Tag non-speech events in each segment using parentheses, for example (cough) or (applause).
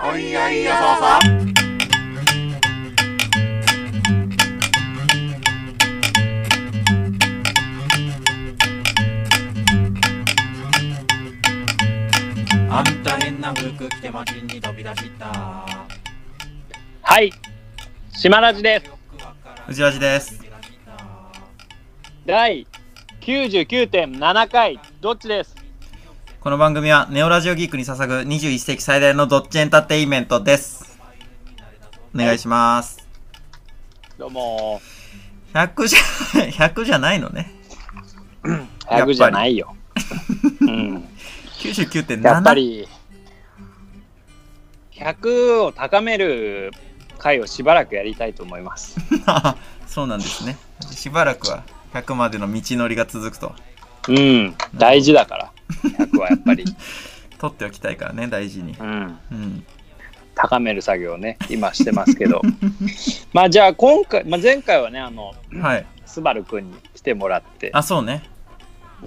おいおいよそうそうあんた変な服着て街に飛び出したはい。島ラジです。藤ラジです。第99.7回、どっちです？この番組はネオラジオギークに捧ぐ21世紀最大のドッジエンターテインメントです。お願いします。どうも、100じゃ、(laughs) 100じゃないのね。100じゃないよ。うん。99.7。やっぱ。り、100を高める回をしばらくやりたいと思います。(laughs) そうなんですね。しばらくは100までの道のりが続くと。うん。大事だから、100はやっぱり。(laughs) 取っておきたいからね、大事に。うん。うん。高める作業をね、今してますけど。(laughs) まあじゃあ今回、まあ、前回はね、あの、はい。スバルくんに来てもらって、あ、そうね。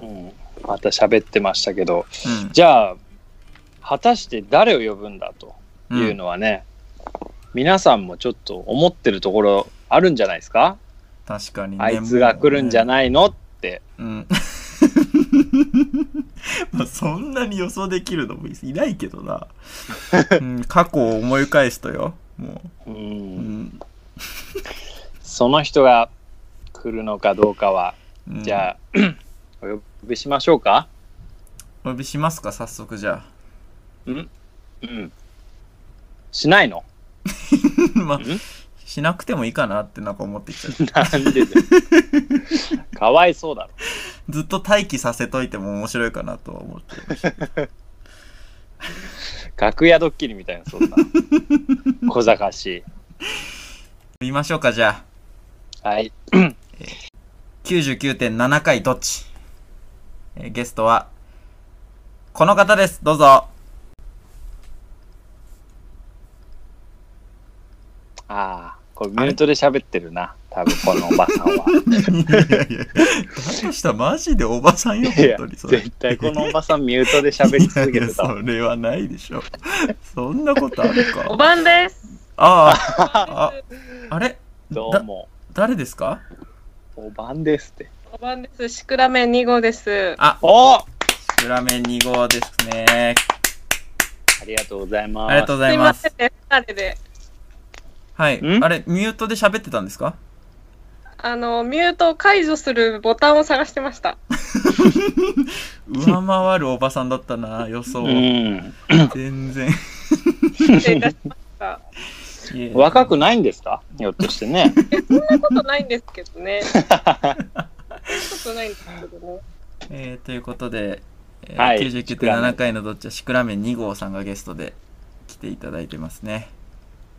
うん、また喋ってましたけど、うん。じゃあ、果たして誰を呼ぶんだとうんいうのはね、皆さんもちょっと思ってるところあるんじゃないですか、確かにね。あいつが来るんじゃいないのって。うん。(laughs) (laughs) まあそんなに予想できるのもいないけどな。うん、過去を思い返すとよ。もうう。うんん。その人が来るのかどうかは、うんじゃあ、(clears throat) お呼びしましょうか？お呼びしますか、早速じゃうん？しないの？(laughs) あ。まあん、しなくてもいいかなってなんか思ってきちゃう。なんでだよかわいそうだろ。ずっと待機させといても面白いかなとは思ってました。(laughs) 楽屋ドッキリみたいな、そんな。(laughs) 小賢しい。呼びましょうか、じゃあ。はい。99.7回どっち、えーゲストは、この方です。どうぞ。ああ、これミュートで喋ってるな。多分このおばさんは。いやいや、大したマジでおばさんよ、いや本当にそれ。絶対このおばさんミュートで喋り続けいやいやてたわ。それはないでしょ。そんなことあるおか。ばんです。ああ、(laughs) あ、あれ？どうも。誰ですか？おばんですって。おばんです。シクラメン2号です。あ、おあ裏面2号ですね。りがとうございます。ありがとうござすいま。いますせんね。で。はい。ん？あれ、ミュートで喋ってたんですか？あの、ミュートを解除するボタンを探してました。上回るおばさんだったな、予想。うん。全然。失礼いたしました。若くないんですか？ひょっとしてね。え、そんなことないんですけどね。そんなことないんですけどね。(laughs) えーということで、えーはい99.7回のどっちはシクラメン2号さんがゲストで来ていただいてますね。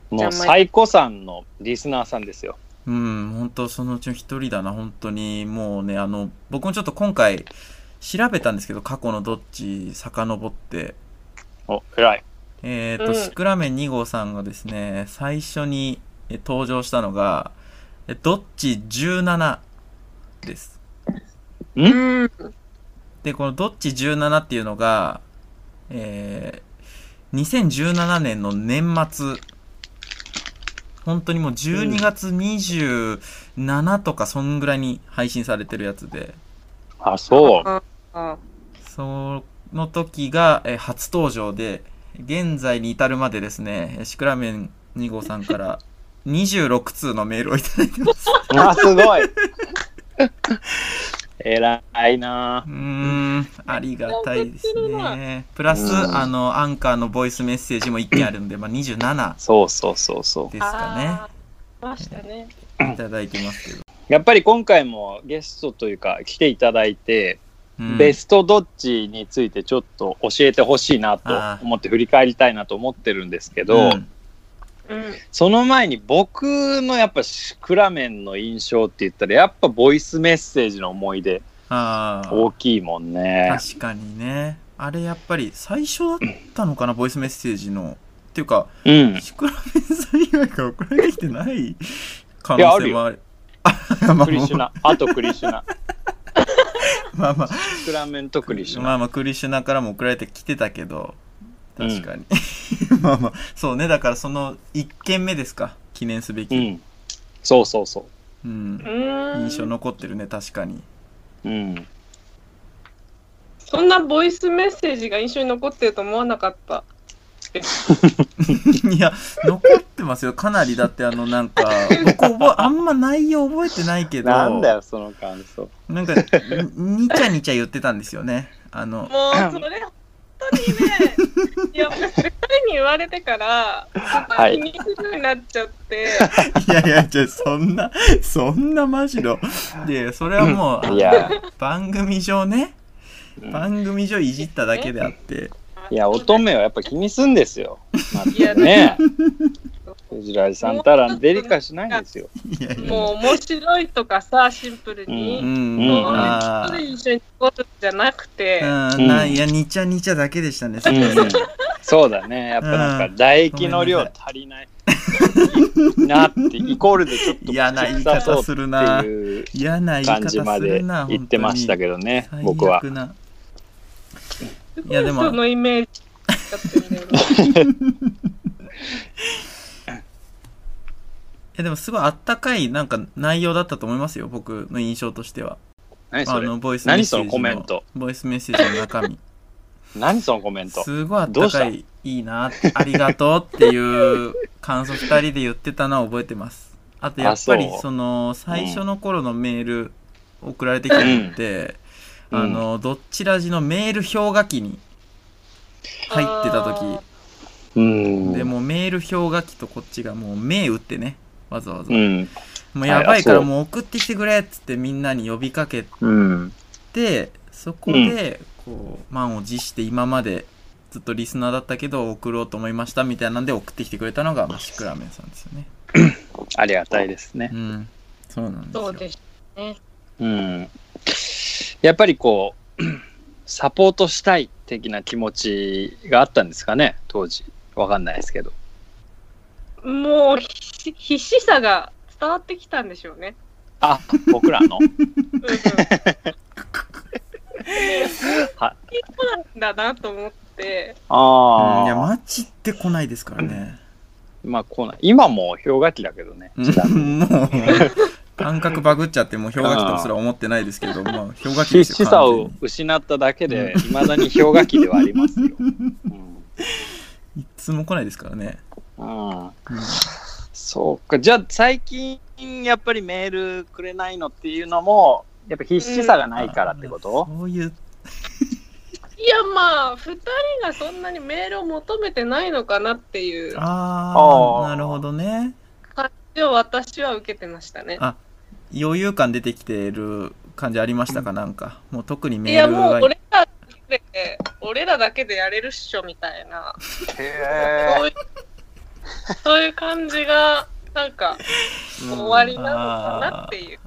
もう最古さんのリスナーさんですよ。うん、本当そのうちの一人だな、本当に。もうね、あの、僕もちょっと今回調べたんですけど、過去のどっち遡って、お、偉い。えーと、うんシクラメン2号さんがですね、最初にえ登場したのが、えどっち17です。うん？で、このどっち17っていうのが、えー、2017年の年末、本当にもう12月27とかそんぐらいに配信されてるやつで、あ、そう。その時が、えー初登場で、現在に至るまでですね、シクラメン2号さんから26通のメールをいただいてます。(laughs) あ、すごい。偉いなうーん、ありがたいですね。プラス、うんあの、アンカーのボイスメッセージも1件あるんで、まあ、27そうそうそうそですかあーましたね。ね。いただいてますけど。う。やっぱり今回もゲストというか来ていただいて、うんベストどっちについてちょっと教えてほしいなと思って振り返りたいなと思ってるんですけど、うんうん。その前に僕のやっぱシクラメンの印象って言ったらやっぱボイスメッセージの思い出大きいもんね。確かにね。あれやっぱり最初だったのかな、ボイスメッセージの。っていうか、うん。シクラメンさん以外から送られてきてない可能性もある。(laughs) あまあクリシュナ。あとクリシュナ。(laughs) まあまあ、シクラメンとクリシュナ。まあまあ、クリシュナからも送られてきてたけど、確かに。(laughs) まあまあ、そうね。だからその1件目ですか。記念すべき。うん。そうそうそうんう。ーん。印象残ってるね、確かに。う。うん。そんなボイスメッセージが印象に残ってると思わなかった。(laughs) いや、残ってますよ。かなり。だってあの、なんか、(laughs) 僕覚え、あんま内容覚えてないけど、なんだよ、その感想。なんか、ににちゃにちゃ言ってたんですよね。あの、もう、それ、にね、いや、も人に言われてから、はい。気にするようになっちゃって、いやいや、じゃそんな、そんなマジの。で、それはもう、いや、番組上ね、うん。番組上いじっただけであって、いや、乙女はやっぱ気にすんですよ。まいやずね。(laughs) 藤原さんたらデリカしないんですよ。もう面白いとかさ、シンプルうに、ん、うん。あそれ一緒に残るんじゃなくて、ーうん、ないや、にちゃにちゃだけでしたね。ん、そうだね。やっぱなんか唾液の量足りない。なって、イコールでちょっと嫌な言い方するなっていう嫌な言い方感じますな、言ってましたけどね、ど僕は。いやでも。そのイメージだったんだよ (laughs) ね。いやでもすごいあったかいなんか内容だったと思いますよ、僕の印象としては。何それ？あの、ボイスメッ何そのセージの。コメント？ボイスメッセージの中身。(laughs) 何そのコメント？すごいあっどうしたたかい、いいな、ありがとうっていう感想二人で言ってたのは覚えてます。あとやっぱりあそうその最初の頃のメール送られてきたのって、うんあの、どっちらじのメール氷河期に入ってた時、うん。でもうメール氷河期とこっちがもう目打ってね、わざわざ。うん。もうやばいからもう送ってきてくれっつってみんなに呼びかけうん。て、そこで、こう、満を持して今までずっとリスナーだったけど送ろうと思いましたみたいなんで送ってきてくれたのが、まあ、シクラメンさんですよね。(laughs) ありがたいですねう。ん。そうなんですよ。そうですね。うん。やっぱりこう、(clears throat) サポートしたい的な気持ちがあったんですかね、当時。わかんないですけど。もうひ必死さが伝わってきたんでしょうね。あ、僕らの？うんうん、はそうなんだなと思って、ああ。うんいや、マジって来ないですからね。まあ、こうな今も氷河期だけどね。もう、感覚バグっちゃって、もう氷河期とすら思ってないですけど、まあ、氷河期ですよ。必死さを失っただけで、いまだに氷河期ではありますよ。(laughs) いつも来ないですからね。うん。うんうんそうか。じゃあ、最近、やっぱりメールくれないのっていうのも、やっぱ必死さがないからってこと、そういう、いやまあ、二人がそんなにメールを求めてないのかなっていうああなるほどね。感じを私は受けてましたね。あ余裕感出てきてる感じありましたか、なんか。もう特にいやもうメールが。俺らだけで、俺らだけでやれるっしょみたいな、へそういうそういう感じが、なんか、うん終わりなのかなっていう。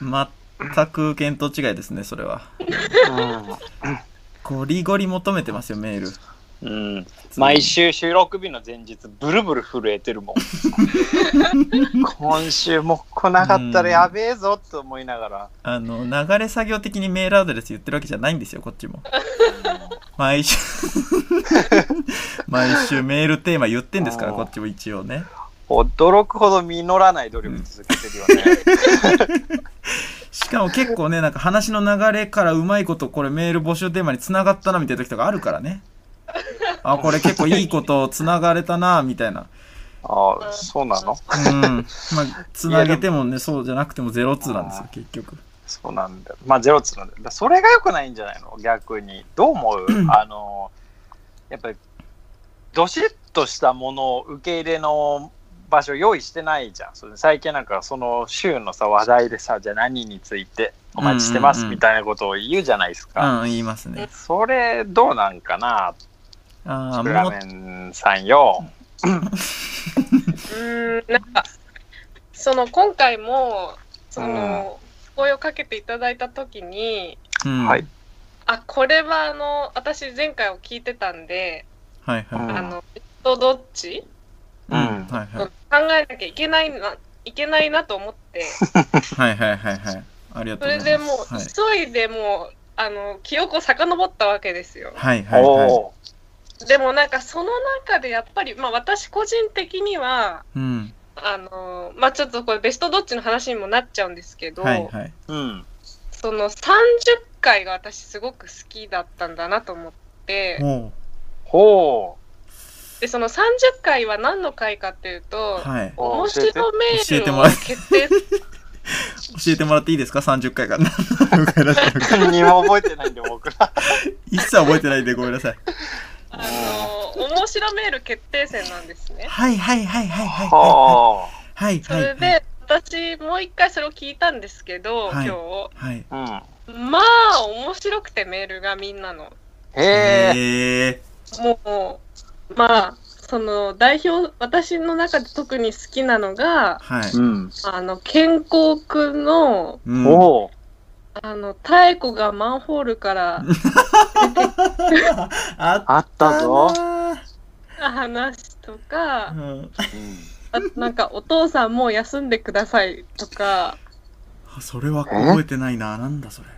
全く見当違いですね、それは。ゴリゴリ求めてますよ、メール。うん。うん。毎週収録日の前日、ブルブル震えてるもん。今週も来なかったらやべえぞって思いながら。あの、流れ作業的にメールアドレス言ってるわけじゃないんですよ、こっちも。毎週、毎週メールテーマ言ってんですから、こっちも一応ね。驚くほど実らない努力続けてるよね。しかも結構ね、なんか話の流れからうまいことこれメール募集テーマに繋がったなみたいな時とかあるからね。(laughs) あ、これ結構いいこと繋がれたなみたいな。ああ、そうなの？うん。まあ、(laughs) 繋げてもね、そうじゃなくてもゼロツーなんですよ、結局。そうなんだよ。まあ、ゼロっつうんだよ。だそれが良くないんじゃないの？逆に。どう思う？(clears throat) あの、やっぱり、どしっとしたものを受け入れの場所用意してないじゃん。それ最近なんかその週のさ話題でさ、じゃあ何についてお待ちしてますうんうんうんみたいなことを言うじゃないですうか。ん、言いますね。それどうなんかな？ああ、シクラもメンさんよ。うーん、なんか、その今回も、その、声をかけていただいたときに、う、うん。はい。あ、これはあの、私前回を聞いてたんで、はいはい。うんあの、とどっち？うん。はいはい。考えなきゃいけないな、いけないなと思って、(laughs) はいはいはいはい。ありがとそうございます。れでもう、はい、急いでもう、あの、記憶を遡ったわけですよ。はいはいはい。おでもなんかその中でやっぱり、まあ私個人的には、うん。あのまあちょっとこれベストどっちの話にもなっちゃうんですけど、はいはい。うん。その30回が私すごく好きだったんだなと思って、もほで、その30回は何の回かっていうと、う、はい。う。面白メ教えールをてもらえ決定 (laughs) 教えてもらっていいですか ?30 回が何の回だったのか。何も覚えてないんで、僕ら。一切覚えてないんでごめんなさい。あの、面白メール決定戦なんですね。はいはいはいはいはい。ははいそ。れで、私もう一回それを聞いたんですけど、はい今はい。まあ、面白くてメールがみんなの。へえ。もう、まあ、その代表、私の中で特に好きなのが、はい。うん。あの、健康くんの、うん。あの、太古がマンホールからあ (laughs) あったぞ。話とかう、んうん。あとなんかお父さんもう休んでくださいとか、あそれは覚えてないな。なんだそれ。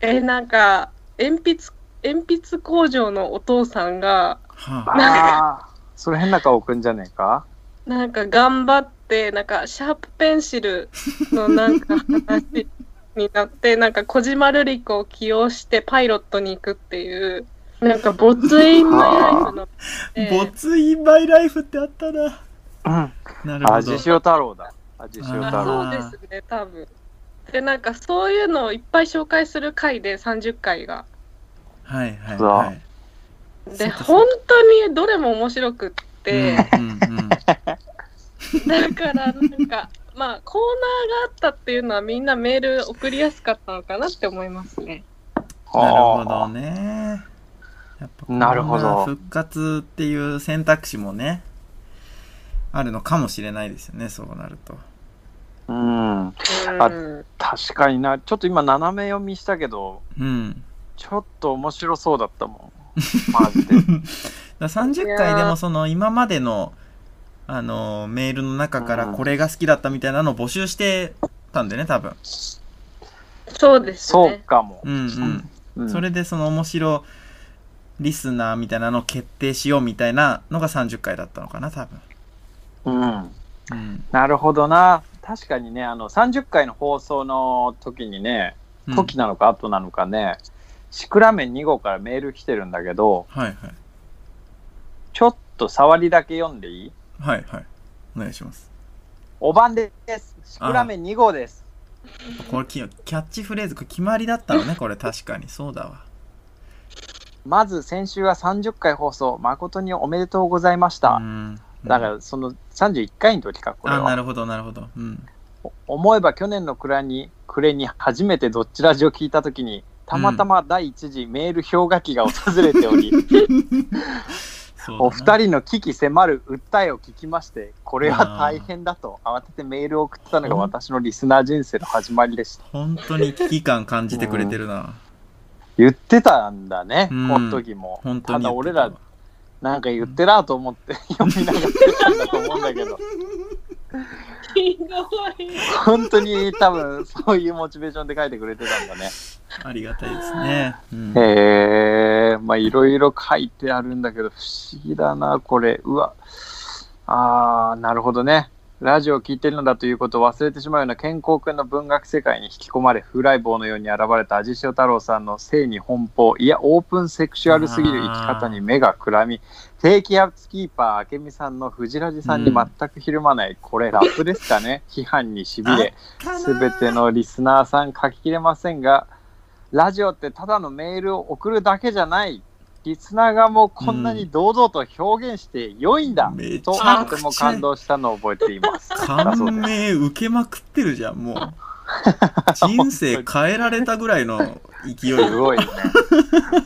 え、なんか、鉛筆、鉛筆工場のお父さんが、はああ。それ変な顔くんじゃねえか？なんか頑張って、なんかシャープペンシルのなんか話になって、なんか小島瑠璃子を起用してパイロットに行くっていう、なんかボツインマイライフの、あ。ボツインマイライフってあったな。うん。なるほど。味塩太郎だ。味塩あ太郎。そうですね、多分。で、なんかそういうのをいっぱい紹介する回で30回が。はいはいはい。で、本当にどれも面白くって、うんうん (laughs) だからなんか、まあコーナーがあったっていうのはみんなメール送りやすかったのかなって思いますね。うん。なるほどね。やっぱなるほど復活っていう選択肢もね、あるのかもしれないですよね、そうなると。うん。うんあ確かにな。ちょっと今斜め読みしたけど、うん。ちょっと面白そうだったもん。(laughs) マジで。だから30回でもその今までのあのメールの中からうん。これが好きだったみたいなのを募集してたんでね多分。そうですそうね。かも。うんうん、うん。それでその面白リスナーみたいなのを決定しようみたいなのが30回だったのかな多分。うん。うん。なるほどな。確かにね、あの、30回の放送の時にね、うん。時なのか後なのかね、シクラメン2号からメール来てるんだけど、はいはい。ちょっと触りだけ読んでいい？はいはいお願いしますお番です。シクラメン2号です。これキキャッチフレーズ決まりだったのね (laughs) これ確かにそうだわまず先週は30回放送、誠におめでとうございました。うんだからその31回の時か、これは。あなるほどなるほどうんお思えば去年の暮れに暮れに初めてどっちラジを聞いた時にたまたま第一次メール氷河期が訪れており、そうだなお二人の危機迫る訴えを聞きましてこれは大変だと。慌ててメールを送ったのが私のリスナー人生の始まりでした。本当に危機感感じてくれてるな、言ってたんだね、うん。この時も。本当たにたわだ俺らなんか言ってなと思って (laughs) 読みながら言ってたんだと思うんだけど。本当に多分そういうモチベーションで書いてくれてたんだねありがたいですね。うんへえ、まあいろいろ書いてあるんだけど、不思議だな、これ。うわ。ああ、なるほどね。ラジオを聞いてるのだということを忘れてしまうような健康君の文学世界に引き込まれ、風来坊のように現れた味塩太郎さんの性に奔放、いや、オープンセクシュアルすぎる生き方に目がくらみ、定期ハウスキーパー、明美さんの藤ラジさんに全くひるまない、これラップですかね。批判にしびれ、すべてのリスナーさん書ききれませんが、ラジオってただのメールを送るだけじゃない。リスナーがもうこんなに堂々と表現して良いんだ、めちととても感動したのを覚えていま (laughs) す。感銘受けまくってるじゃん、もう。(laughs) 人生変えられたぐらいの勢い。すごいね。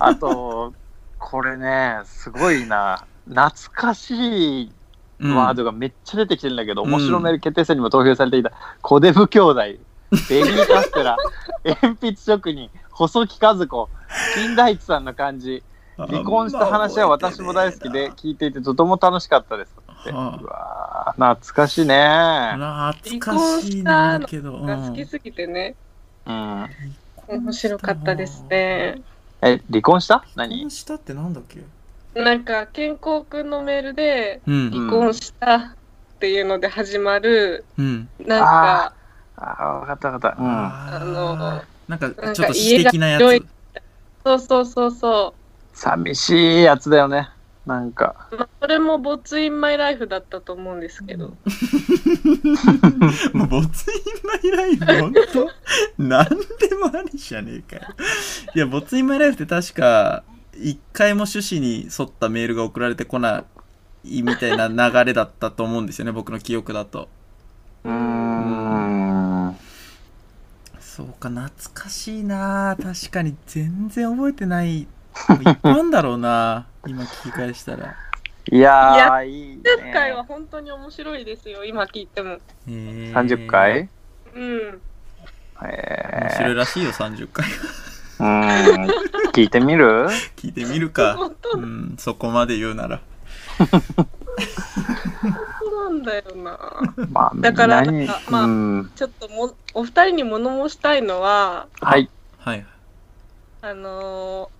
あと、これね、すごいな。懐かしいうんワードがめっちゃ出てきてるんだけど、うん。面白メール決定戦にも投票されていた、コデブ兄弟、ベビーカステラ、鉛筆職人、細木和子、金田一さんの感じ、離婚した話は私も大好きで聞いていてとても楽しかったですって。うはわー懐かしいね。懐かしいなけど。が好きすぎてね、うん。面白かったですね。え、離婚した？離何婚したってなんだっけ？なんか健康くんのメールでうん。離婚したっていうので始まる、うん。なんかああ、わかったわかった。うん。ああのの、なんかちょっと詩的なやつ。そうそうそうそ寂しいやつだよね。なんか。う、まあ、それもボツインマイライフだったと思うんですけど、(laughs) もう、ボツインマイライフ、ほんと、なんでもありじゃねえかよ。いや、ボツインマイライフって確か、一回も趣旨に沿ったメールが送られてこないみたいな流れだったと思うんですよね、(laughs) 僕の記憶だと。うーん。そうか、懐かしいな確かに全然覚えてない。いっぱいあんだろうな今聞き返したら。いやー、いいね。30回は本当に面白いですよ、今聞いても。えー30回？うん。面え白いらしいよ、30回。ー、うーん。聞いてみる？(laughs) 聞いてみるか。本当？うん、そこまで言うなら。なんだよな。まあ、だから何？なんかまあうん。ちょっともお二人に物申したいのは、はい。はい。あのー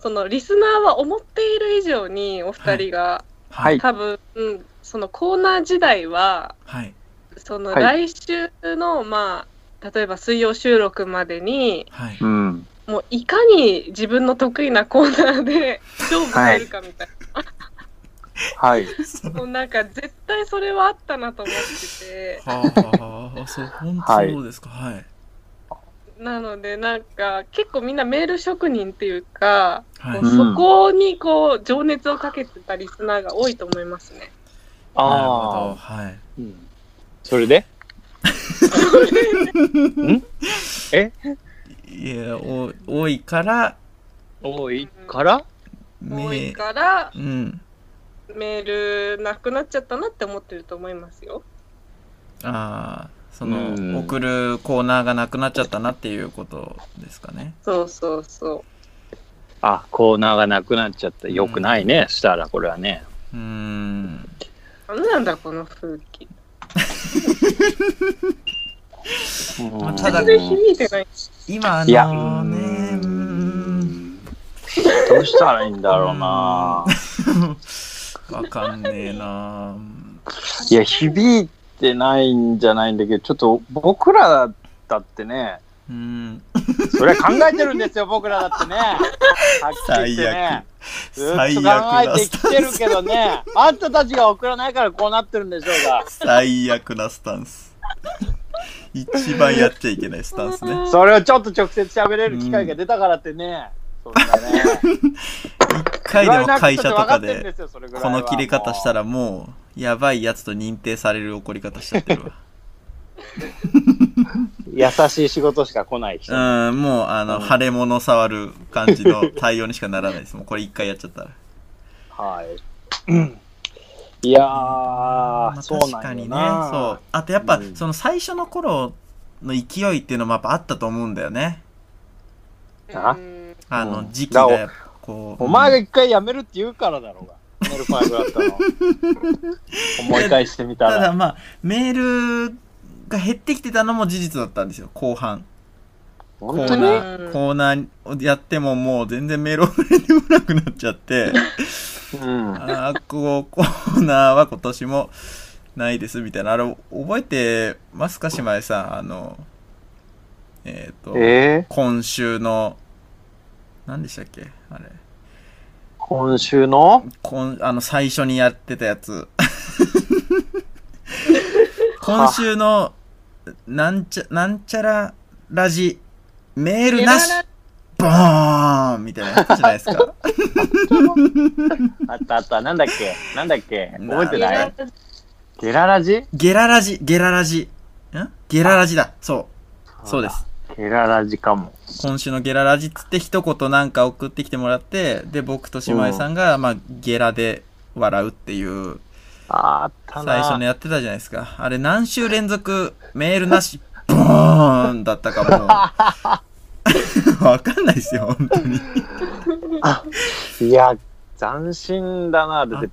そのリスナーは思っている以上にお二人が、はい多分、うんそのコーナー時代ははい。そのは来週の、まあ例えば水曜収録までにはい。うん。もういかに自分の得意なコーナーで (laughs) 勝負するかみたいはい。な、もうなんか絶対それはあったなと思っててはあ、そう、本当そうですか。はい。なのでなんか結構みんなメール職人っていうか、はいこうそこにこう情熱をかけてたリスナーが多いと思いますね。なるほど。ああ。はい。うんそれで？(laughs) いや、お多いから、多いから？多いめ、からうん。メールなくなっちゃったなって思ってると思いますよ。ああ、その、うん送るコーナーがなくなっちゃったなっていうことですかね。そうそうそあ、コーナーがなくなっちゃった。よくないね。したら、これはね。うーん。う。なんだこの風紀。(laughs) うんたいてない。今、あのね。どうしたらいいんだろうな。(laughs) わかんねえな。いや、響いてないんじゃないんだけど、ちょっと僕らだってね、うん。それは考えてるんですよ、僕らだってね。はっきり言ってね。ずっと考最悪なえてきてるけどね、あんたたちが送らないからこうなってるんでしょうが。最悪なスタンス。一番やっちゃいけないスタンスね。それをちょっと直接喋れる機会が出たからってね。それがね。一回でも会社とかで、でこの切れ方したらもう、やばいやつと認定される怒り方しちゃってるわ。(laughs) 優しい仕事しか来ない人。うん、もう、あの、腫れ物触る感じの対応にしかならないです。もうこれ一回やっちゃったら。はい。いやー、まあ確かにね。な。そう。あとやっぱ、うんその最初の頃の勢いっていうのもやっぱあったと思うんだよね。あうんあ？の、うん時期がこう。お前が一回辞めるって言うからだろうが。メールファイブだったの。(laughs) 思い返してみたら。ただまあ、メールが減ってきてたのも事実だったんですよ、後半。コーナー、コーナーをやってももう全然メール送れてこなくなっちゃって、うん。あーこう、コーナーは今年もないですみたいな。あれ、覚えてますか、姉妹さん？あの、えっ、と、えー、今週の、何でしたっけあれ。今週の？今、あの、最初にやってたやつ。(laughs) 今週の、なんちゃ、なんちゃらラジ、メールなし、ボーンみたいなやつじゃないですか。(laughs) あったあった。なんだっけ？なんだっけ？覚えてない？ゲララジ？ゲララジ、ゲララジ。ん？ゲララジだ。そう。そうです。ゲララジかも。今週のゲララジっつって一言なんか送ってきてもらって、で、僕と姉妹さんが、まあ、ゲラで笑うっていう、あったな。最初のやってたじゃないですか。あれ何週連続メールなし、ボーンだったかもう。(laughs) わかんないですよ、本当に。いや、斬新だな。だって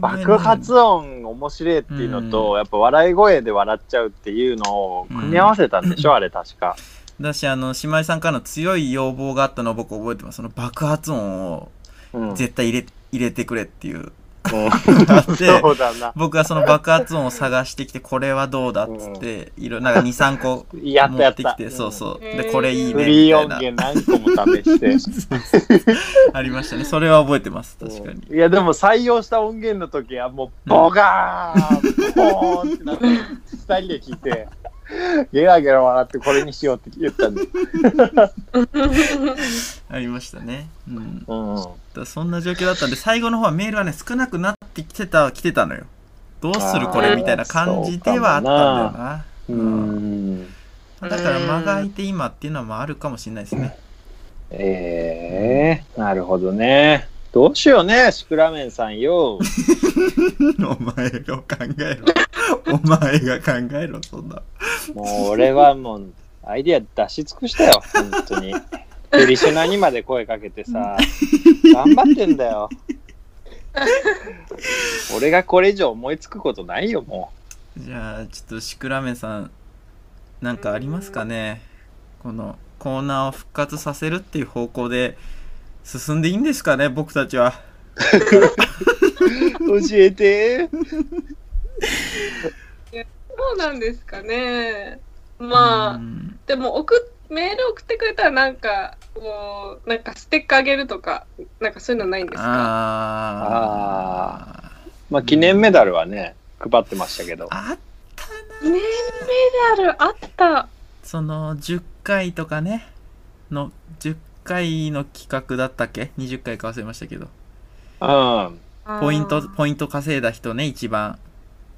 爆発音面白いっていうのと、うんやっぱ笑い声で笑っちゃうっていうのを組み合わせたんでしょ、あれ確か。だし、あの、姉妹さんからの強い要望があったのを僕覚えてます。その爆発音をうん。絶対入れ入れてくれっていう。う (laughs) んあってそうだな。僕はその爆発音を探してきて、これはどうだっつって、いろ、なんか2、3個。(laughs) 持ってきて、そうそう。うんで、これいいね、フリーみたいな。音源何個も試して。(laughs) ありましたね。それは覚えてます、確かに。いや、でも採用した音源の時はもう、ボガーン、ボーンってなって、二人で聞いて、(laughs) ゲラゲラ笑ってこれにしようって言ったんで。(laughs) ありましたね。うん。だうん。そんな状況だったんで、最後の方はメールはね、少なくなってきてた、来てたのよ。どうするこれみたいな感じではあったんだよな。うーん。だから間が空いて今っていうのもあるかもしれないですね。ええなるほどね。どうしようね、シクラメンさんよ。(laughs) お前が考えろ。お前が考えろ、そんな。もう俺はもう、アイディア出し尽くしたよ、本当に。で、リスナーにまで声かけてさ、頑張ってんだよ。俺がこれ以上思いつくことないよ、もじゃあ、ちょっとシクラメンさん、なんかありますかね？このコーナーを復活させるっていう方向で進んでいいんですかね？僕たちは。う。(laughs) 教えて。そうなんですかね。まあ、うん。でも送っメール送ってくれたらなんかもうなんかステッカーあげるとかなんかそういうのないんですか？あー。まあ、記念メダルはね、配ってましたけど。あメメダルあった。その10回とかね。の10回の企画だったっけ？20回か忘れましたけど。うん。ポイントポイント稼いだ人ね一番。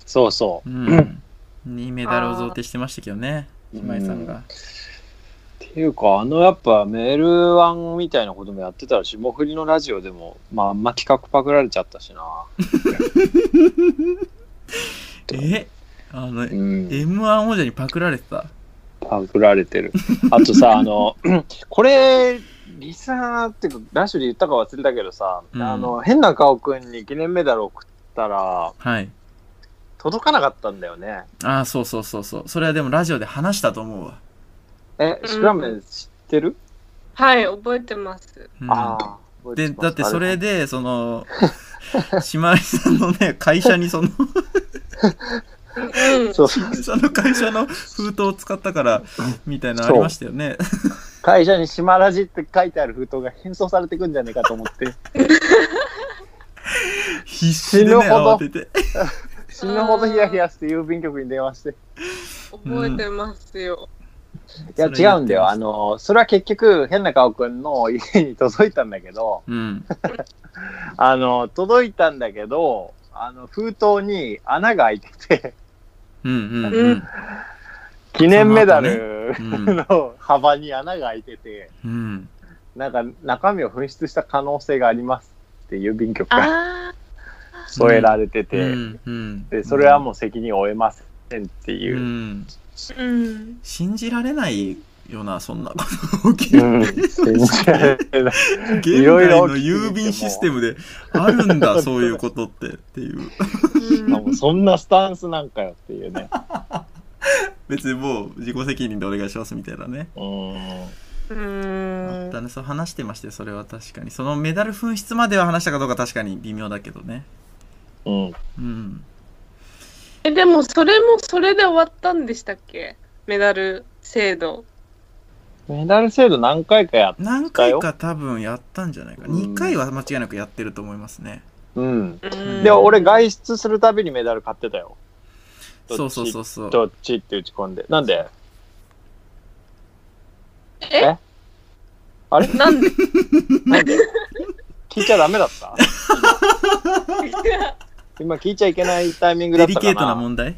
そうそう。う。んにメダルを贈呈してましたけどねあー。姉妹さんが。っていうか、あのやっぱメールワンみたいなこともやってたら、霜降りのラジオでも、まあ、あんま企画パクられちゃったしな。(laughs) え？あのうん。M1 王者にパクられてた？パクられてる。あとさ、あの、(clears throat) これ、リスナーっていうか、ラッシュで言ったか忘れたけどさ、うん。あの、変な顔くんに記念メダル送ったら、はい届かなかったんだよね。ああそうそうそうそう。それはでもラジオで話したと思うわ、え、シクラメン知ってる、はい覚えてます。うん。ああ。覚えでてます。だってそれ、でその (laughs) 島井さんのね会社にそのうん。そう、島井さんの会社の封筒を使ったからみたいなのありましたよね。会社に島ラジって書いてある封筒が返送されてくんじゃねえかと思って、(laughs) 必死でね慌てて死ぬほどヒヤヒヤして郵便局に電話して。い覚えてますよ、や、それ違うんだよ。あの、それは結局、変な顔くんの家に届いたんだけど、うん。(laughs) あの、届いたんだけど、あの、封筒に穴が開いてて、うんうんうん。記念メダルその後ねの幅に穴が開いてて、うん。なんか中身を紛失した可能性がありますって郵便局か添えられてうて、んうん。で、それはもう責任を負えませんってういう。ん。あうん。信じられないよなそんなこと起きるうん、現代の郵便システムであるんだそういうことってっていう。そんなスタンスなんかよっていうね。(laughs) 別にもう自己責任でお願いしますみたいなね。うん。うんだね。そう話してましたよそれは確かに。そのメダル紛失までは話したかどうか確かに微妙だけどねうん。うん。えでもそれもそれで終わったんでしたっけ？メダル制度。メダル制度何回かやっ何回か多分やったんじゃないか。うん。2回は間違いなくやってると思いますね。うん。うん。で、俺外出するたびにメダル買ってたよ。そうそうそうそう。どっちって打ち込んで。なんで？え？あれ？なんで？なんで？聞いちゃダメだった？(laughs) 今聞いちゃいけないタイミングだったかな。デリケートな問題？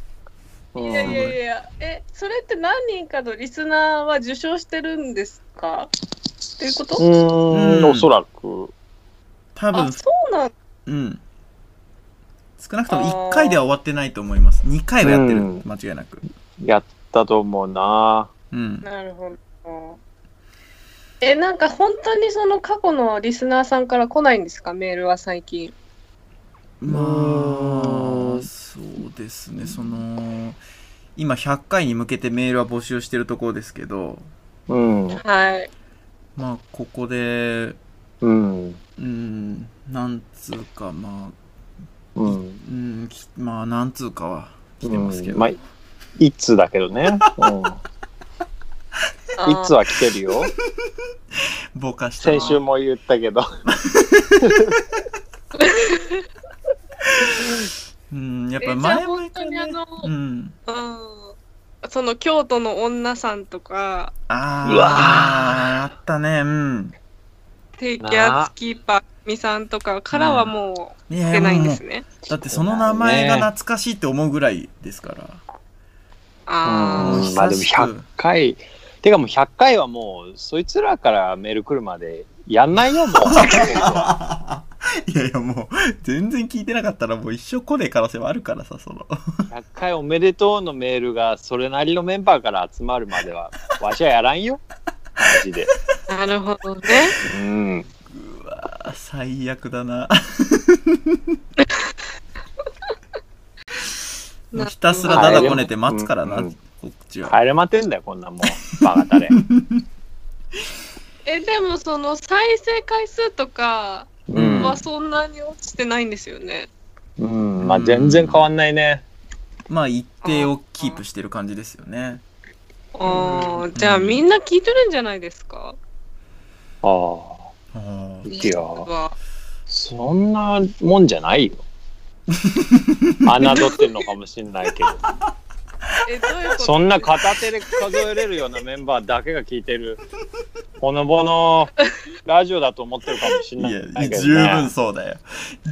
うん。いやいやいや、え、それって何人かのリスナーは受賞してるんですか？っていうこと、うーん、うん。おそらく。多分。あ、そうなんうん。少なくとも1回では終わってないと思います。2回はやってる。うん。間違いなく。やったと思うな。うん。なるほど。え、なんか本当にその過去のリスナーさんから来ないんですか？メールは最近。まうあそうですねその今100回に向けてメールは募集してるところですけどうん。はい。まあここでうん。うん、なんつうか、まあ、うん。うん、きまあ、なんつうかは来てますけど。まあ、いつだけどね。うん。いつは来てるよ。(laughs) ぼかした先週も言ったけど。(laughs) うん、やっぱ前々本当からね。にあの、うん。うんその京都の女さんとか、あうわーあ、あったね、うん。低気圧キーパーみさんとかからはもいうや出ないんですね。だってその名前が懐かしいって思うぐらいですから。ああ、うんまあでも久しく100回。てかもう100回はもう、そいつらからメール来るまでやんないよ、もう。(laughs) (laughs) いやいやもう、全然聞いてなかったらもう一生来ねえ可能性はあるからさ、その。100回おめでとうのメールがそれなりのメンバーから集まるまでは、わしはやらんよ。マジで。なるほどね。うん。うわー最悪だな。(laughs) もうひたすらだだこねて待つからな、うんうんこっちは。帰れまてんだよ、こんなもん。バカタレ。(laughs) え、でもその再生回数とかうん。はそんなに落ちてないんですよね。うん。まあ全然変わんないね。まあ一定をキープしてる感じですよね。ああ、じゃあみんな聞いてるんじゃないですか？ああ。いやはそんなもんじゃないよ。侮ってるのかもしんないけど。え、どういうこと？そんな片手で数えれるようなメンバーだけが聞いてる、ほのぼのラジオだと思ってるかもしんないいや、けど、ね。十分そうだよ。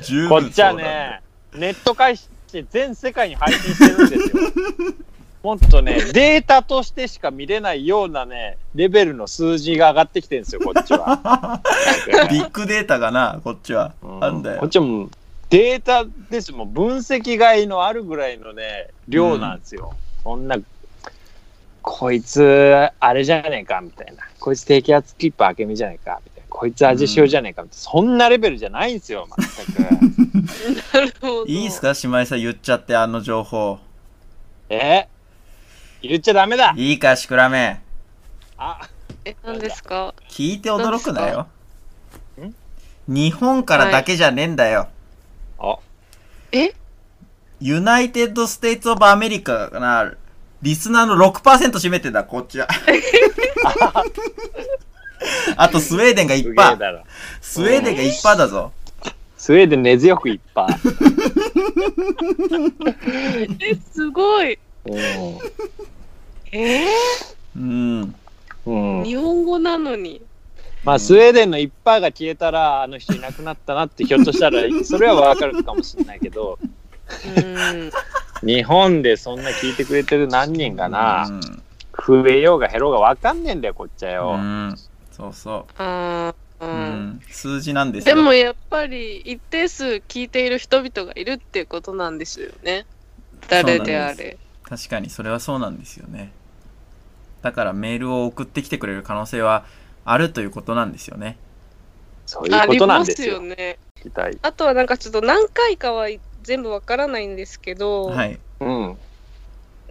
十分こっちはね、ネット開して全世界に配信してるんですよ。(laughs) もっとね、データとしてしか見れないようなね、レベルの数字が上がってきてるんですよ、こっちは。(laughs) ビッグデータがな、こっちは。うんあんだよこっ。ちはもうデータですもん分析外のあるぐらいのね量なんですよ、そんなこいつあれじゃねえかみたいな。こいつ低気圧キーパー明美じゃねえかみたいな。こいつ味塩じゃねえかみたいな、そんなレベルじゃないんですよ全く。(laughs) なるほど。いいっすか？姉妹さん言っちゃって、あの情報。え？言っちゃダメだ。いいか、シクラメ。あ。え、何ですか？聞いて驚くなよ。ん日本からだけじゃねえんだよ。あ。え？ United States of America がリスナーの6%占めてんだ、こっちは。(laughs) あと、スウェーデンがすげえ1%。だろスウェーデンが1%だぞ。スウェーデン根強くいっぱい、(laughs) え、すごい。うえうん。んうんー、日本語なのに。まあ、スウェーデンの1%が消えたら、あの人いなくなったなって、ひょっとしたら、それはわかるかもしれないけど、うん。日本でそんな聞いてくれてる何人かな、うん増えようが減ろうがわかんねえんだよ、こっちはよ。うん。そうそう。ううんん。数字なんですよ。でもやっぱり一定数聞いている人々がいるっていうことなんですよね。誰であれ。確かにそれはそうなんですよね。だからメールを送ってきてくれる可能性はあるということなんですよね。そういうことなんですよ。ありますよね。あとはなんかちょっと何回かは全部わからないんですけど、はい。うん。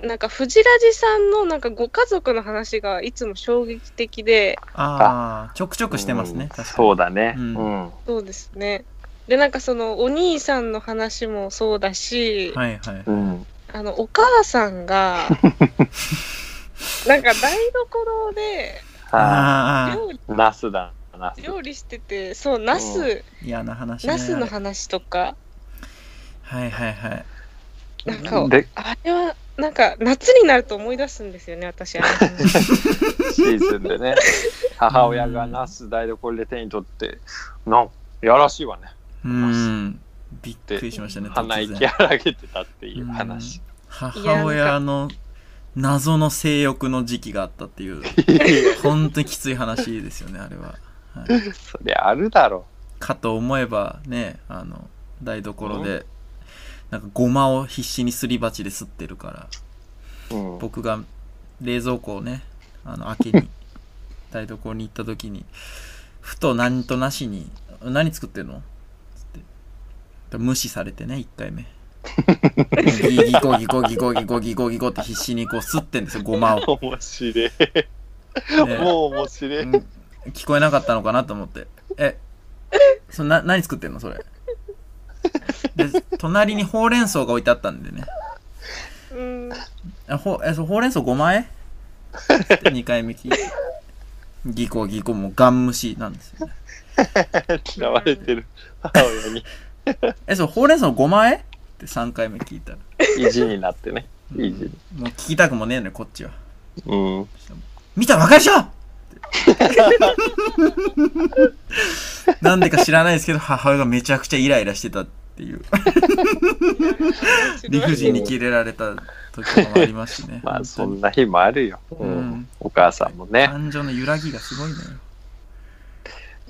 なんか藤ラジさんのなんかご家族の話がいつも衝撃的で、ああ、ちょくちょくしてますね。うん。そうだね。ううんん。そうですね。でなんかそのお兄さんの話もそうだし、はいはい。うん。あのお母さんが (laughs) なんか台所ではああ、料理い。ナスだ、ナス。料理しててそうナス、う嫌な話ね。ナスの話とかはいはいはい。なんかで、あれはなんか夏になると思い出すんですよね私あの話シーズンでね、母親がナス台所で手に取って、なんやらしいわね。うん。びっくりしましたね。鼻息荒げてたっていう話。母親の謎の性欲の時期があったっていう、本当にきつい話ですよね、あれは。はい、そりゃあるだろかと思えばね、あの、台所で、なんかごまを必死にすり鉢で吸ってるから、う。うん。僕が冷蔵庫をね、あの、開けに、台所に行った時に、(laughs) ふと何となしに、何作ってんの？つって。無視されてね、1回目。ギギコギコギコギコギコギコって必死にこう吸ってんですよ、ごまを。面白い。ねもう面白い。うん聞こえなかったのかなと思って、え、そな何作ってんのそれ？で隣にほうれん草が置いてあったんでね。うん。あほえそうほうれん草5枚？2回目聞いて。ギコギコもうガン虫なんですよね。嫌われてる。母親に。えそうほうれん草5枚？って3回目聞いたら。意地になってね。意地に。もう聞きたくもねえのよこっちは。うん。見たらわかるでしょ！(laughs) なんでか知らないですけど母親がめちゃくちゃイライラしてたっていう。(laughs) 理不尽にキレられた時もありますしね (laughs) まあそんな日もあるよ、うん。うん。お母さんもね。感情の揺らぎがすごいのよ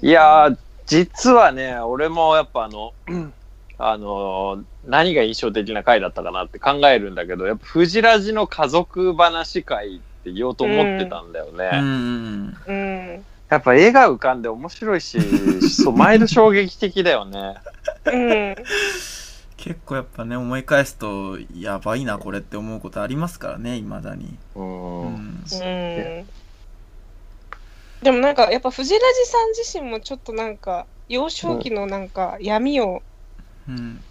いやー実はね俺もやっぱあの (clears throat) あの何が印象的な回だったかなって考えるんだけどやっぱフジラジの家族話会って言おうと思ってたんだよね、うんうん。うん。やっぱ絵が浮かんで面白いしそう毎度衝撃的だよねうん。(laughs) 結構やっぱね思い返すとやばいなこれって思うことありますからねいまだに、うん、うんうん。でもなんかやっぱ藤ラジさん自身もちょっとなんか幼少期のなんか闇をうん、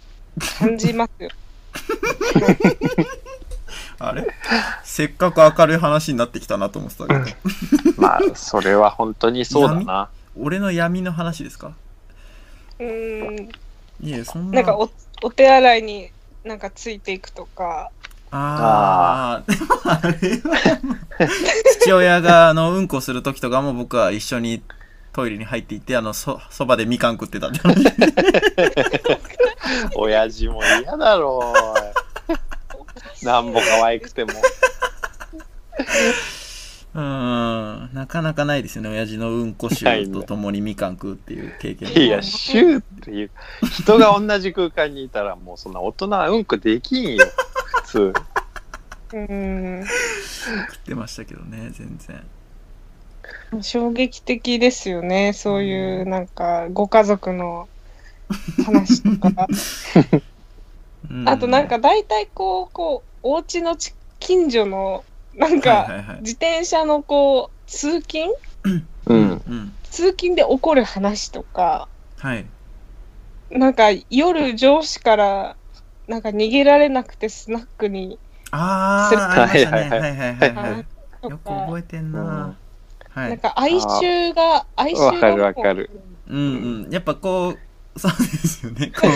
感じますよ。(laughs) あれ？せっかく明るい話になってきたなと思ってたけど。まあそれは本当にそうだな。俺の闇の話ですか？うん。いえそんな。なんかおお手洗いになんかついていくとか。ああ、でもあれは、父親があの、うんこするときとかも僕は一緒にトイレに入っていって、あの、そ、そばでみかん食ってたって話。(laughs) 親父も嫌だろうなんぼ可愛くても (laughs) うーん、なかなかないですよね、親父のうんこ臭とともにみかん食うっていう経験。いやシューっていう人が同じ空間にいたらもうそんな大人はうんこできんよ普通うん。食ってましたけどね、全然。衝撃的ですよね。そういうなんかご家族の話とか。(laughs) うんあとなんか、大体こう、こう、お家のち近所のなんはいか。自転車のこう、通勤？うんうん。通勤で起こる話とか、はい。なんか夜上司からなんか逃げられなくてスナックに、あするあ。はいはいはいはいはいはいよくか覚えてんな。うんはい。なんか哀愁が、哀愁がわかるわかる。うんうん。やっぱこう、そうですよね。こ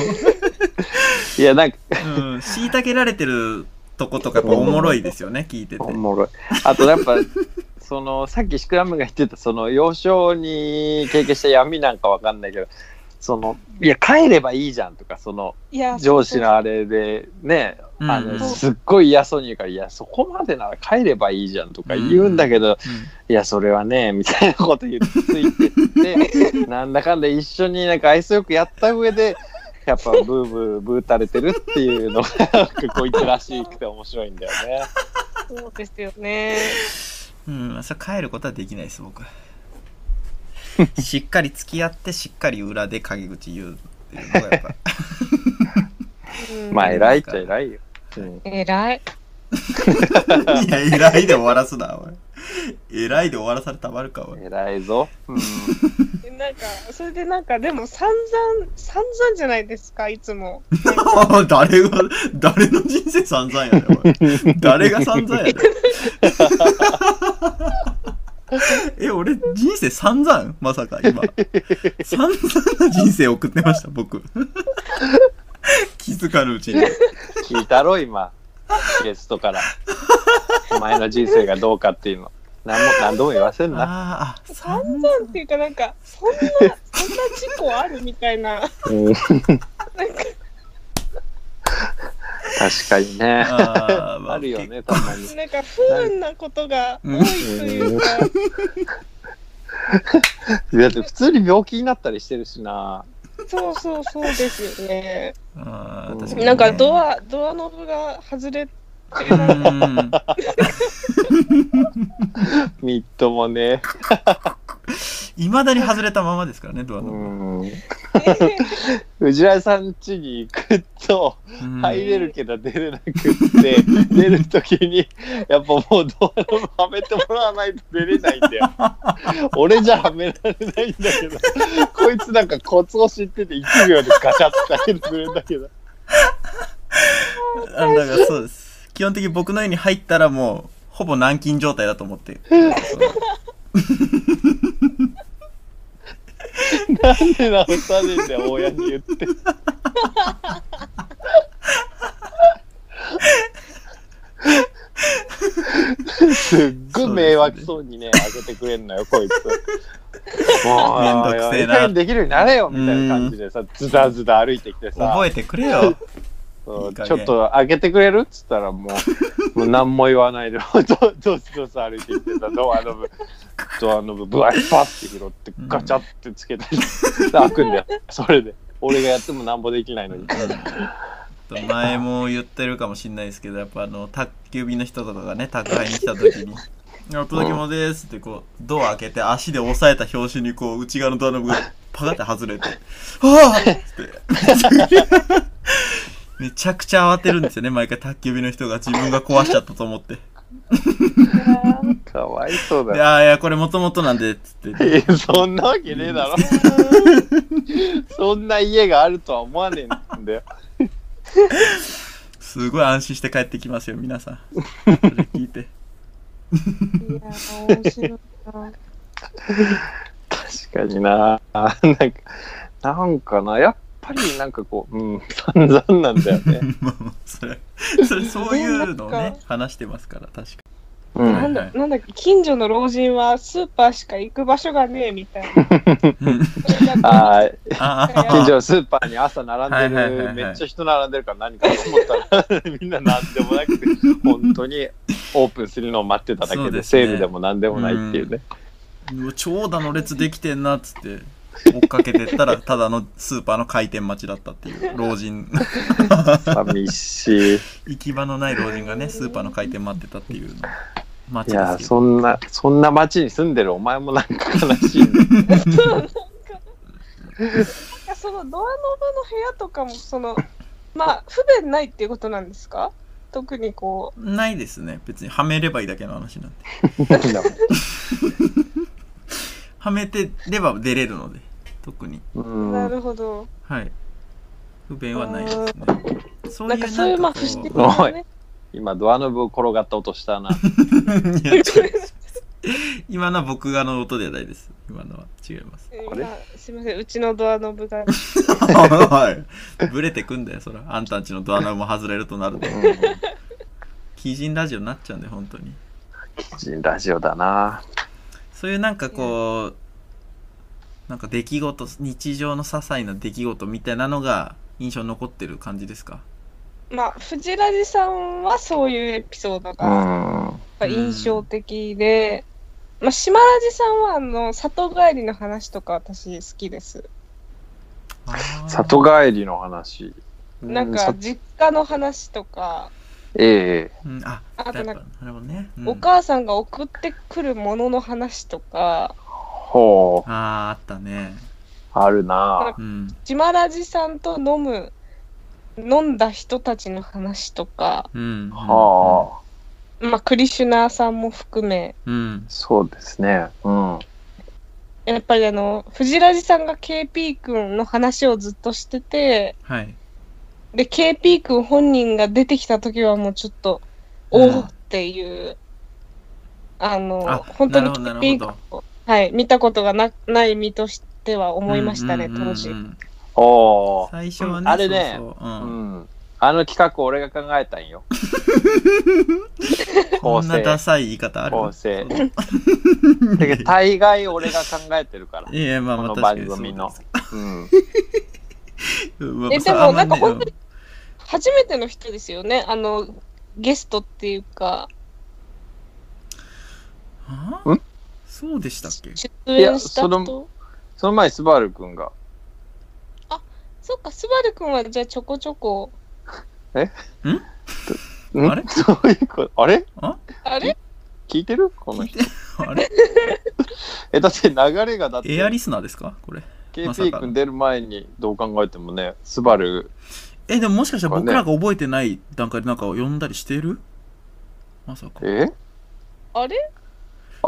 いやなんかう、うん、虐げられてるとことかおもろいですよね、聞いてて。おもろい。あとやっぱ (laughs) そのさっきシクラムが言ってたその幼少に経験した闇なんかわかんないけどそのいや帰ればいいじゃんとかその上司のあれでねあうん。のすっごい嫌そうに言うから「いやそこまでなら帰ればいいじゃん」とか言うんだけど、いやそれはねみたいなこと言ってついてって (laughs) なんだかんだ一緒になんか愛想よくやった上でやっぱブーブーブー垂れてるっていうのがこいつらしくて面白いんだよね。そうですよね。うん、うん、それ帰ることはできないです、僕は。しっかり付き合って、しっかり裏で陰口言うっていうのがやっぱ。うんまあ偉いっちゃ偉いよ。うん偉い。(laughs) いや、偉いで終わらすな、おい。(laughs) 偉いで終わらされたまるか、おい。偉いぞ。うん (laughs) なんか、それでなんか、でも散々、散々じゃないですか、いつも。(laughs) 誰が、誰の人生散々やねん、おい。誰が散々やねん。え、俺、人生散々？まさか、今。散々な人生送ってました、僕。気づかぬうちに。聞いたろ、今。ゲストから。お前の人生がどうかっていうの。何も、何度も言わせんな。ああ、散散々っていうか、なんか、そんな、そんな事故あるみたいな。うん確かにね。あーまあるよね、たまに。なんか、不運なことが多いというか、だって普通に病気になったりしてるしな。そうそうそうですよね。ねなんか、ドア、ドアノブが外れてみっともね。いまだに外れたままですからね、ドアうノん。藤原さん家に行くと、入れるけど出れなくって、出るときに、やっぱもうドアノブはめてもらわないと出れないんだよ。俺じゃはめられないんだけど、こいつなんかコツを知ってて1秒でガチャって開けてくれるんだけど。あだからそうです。基本的に僕の家に入ったらもう、ほぼ軟禁状態だと思って。なんで直さねえんだよ、親に言って。すっごい迷惑そうにね、開けてくれんのよ、こいつ。もう、めんどくせえなできるようになれよ、みたいな感じでさ、ズダズダ歩いてきてさ、覚えてくれよ。そうちょっと開けてくれる？っつったらもう、(laughs) もう何も言わないで、(laughs) どどすどす歩いてきてさ、ドアノブ、ドアノブ、ブワイパって拾って、ガチャってつけて、(laughs) 開くんだよ、それで。俺がやってもなんぼできないのに。と前も言ってるかもしれないですけど、やっぱあの、宅急便の人とかがね、宅配に来た時に、お届け物ですってこう、ドア開けて足で押さえた拍子にこう、内側のドアノブがパカって外れて、はぁって。めちゃくちゃ慌てるんですよね、毎回宅急便の人が自分が壊しちゃったと思って。かわいそうで、だよ。ああ、いや、これもともとなんで、つって。(laughs) いやそんなわけねえだろ。(laughs) そんな家があるとは思わねえんだよ。すごい安心して帰ってきますよ、皆さん。それ聞いて。いや、面白いな。確かにな。なんか、なんかな、やっぱりなんかこう、うん、散々なんだよね。(laughs) それ、それ、そういうのをね、話してますから、確か。なんだなんだっけ近所の老人はスーパーしか行く場所がねえみたいな。(laughs) 近所のスーパーに朝並んではいはいはいはる、い。めっちゃ人並んでるから何かと思ったら、みんな何でもなくて、本当にオープンするのを待ってただけで、そうですね。セールでも何でもないっていうね。うわ長蛇の列できてんなっつって追っかけてったらただのスーパーの開店待ちだったっていう老人。寂しい。行き場のない老人がねスーパーの開店待ってたっていう。の街いや、ですけど。そんな、そんな街に住んでるお前もなんか悲しいんだよ。そのドアノブの部屋とかも、その、まあ、不便ないっていうことなんですか？特にこないですね。別にはめればいいだけの話なんで。(laughs) はめてれば出れるので特になるほど。はい不便はないですねそうないんかそういう、まあ、不思議こなね。今、ドアノブを転がった音したな。(laughs) 今のは僕がの音ではないです今のは違いますあれ今すみません、うちのドアノブが。(laughs) はい。ブレてくんだよ、そら。あんたんちのドアノブも外れるとなると。鬼人ラジオになっちゃうんだよ、本当に。人ラジオだな。そういうなんかこう、なんか出来事、日常の些細な出来事みたいなのが印象に残ってる感じですか？まあ、藤ラジさんはそういうエピソードうがん。印象的で、まあ、島ラジさんは、あの、里帰りの話とか私好きです。里帰りの話。なんかさ、実家の話とか、ええうん、あ、あとなんかね。うんお母さんが送ってくるものの話とか、ほう、あー、あったね。あるな。うん。島ラジさんと飲む、飲んだ人たちの話とか、うん。はあ、まあ、クリシュナーさんも含め、うん。そうですね。うん。やっぱりあの、藤ラジさんが KP 君の話をずっとしてて、はい。で、KP 君本人が出てきた時はもうちょっと、うんおおっていう、あの、あ本当になるほどなる KP ほ君を、はい、見たことがなない身としては思いましたね、うんうんうんうん。当時。おー。最初はね、あれねそうん。ん。あの企画俺が考えたんよ。(laughs) こんなダ。サい言い方ある？構成 (laughs) 大概俺が考えてるから。いや、まあまあこの番組の。え、でもなんかんまね本当に、初めての人ですよね、あの、ゲストっていうか、あん？そうでしたっけ？出演したいやそ人。その前、スバルくんが。そっか、スバル君はじゃあちょこちょこ、ん？あれ？そういうこと？あれ？あ？あれ？聞いてる？この人。あれ？(laughs) え、だって流れがだって、エアリスナーですか？これ。まさ KP か君出る前にどう考えてもね、スバル、え、でももしかしたら僕らが覚えてない段階でなんか呼んだりしてる？まさか。え？あれ？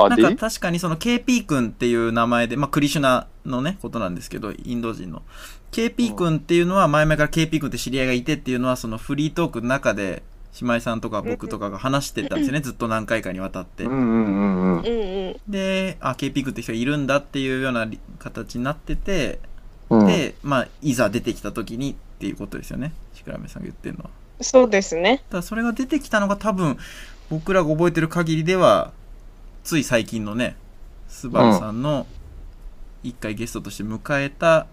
なんか確かにその KP 君っていう名前で、まあクリシュナのね、ことなんですけど、インド人の。KP 君っていうのは前々から KP 君って知り合いがいてっていうのはそのフリートークの中で、姉妹さんとか僕とかが話してたんですよね、ずっと何回かにわたってうん。うんうんうん。うんうん。で、あ、KP 君って人がいるんだっていうようなり形になってて、うん、で、まあ、いざ出てきた時にっていうことですよね。シクラメさんが言ってるのは。そうですね。ただそれが出てきたのが多分、僕らが覚えてる限りでは、つい最近のね、スバルさんの一回ゲストとして迎えた、うん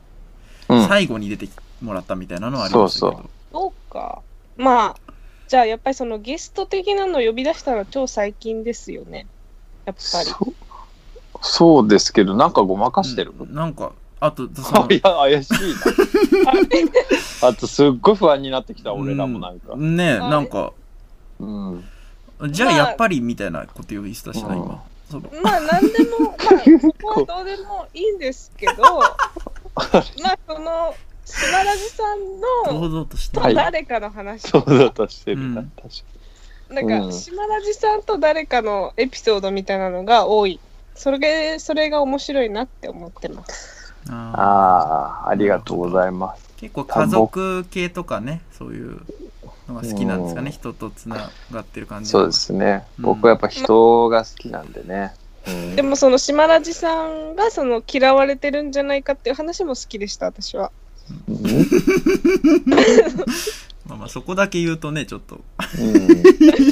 最後に出てもらったみたいなのはありましたけど。そうそうか。まあ、じゃあやっぱりそのゲスト的なのを呼び出したのは超最近ですよね。やっぱり。そうそうですけど、なんかごまかしてる？うんなんか、あと、その (laughs) いや、怪しいな。(laughs) あと、すっごい不安になってきた、俺らもなんか。ねえ、なんか、うん。じゃあまあやっぱりみたいなこと言いしたしな、うん今。そのまあ何でも、(laughs) まあそこはどうでもいいんですけど、(laughs) まあその、島ラジさん堂の、々として。とはい誰かの話そうだとしてるな、うん確かなんか、うん島ラジさんと誰かのエピソードみたいなのが多い。それが、それが面白いなって思ってます。ああ、ありがとうございます。結構家族系とかね、そういうのが好きなんですかね、人とつながってる感じそうで。すね。うん僕はやっぱ人が好きなんでね。うんでもその島ラジさんがその嫌われてるんじゃないかっていう話も好きでした、私は。うんまあまあそこだけ言うとね、ちょっと、うん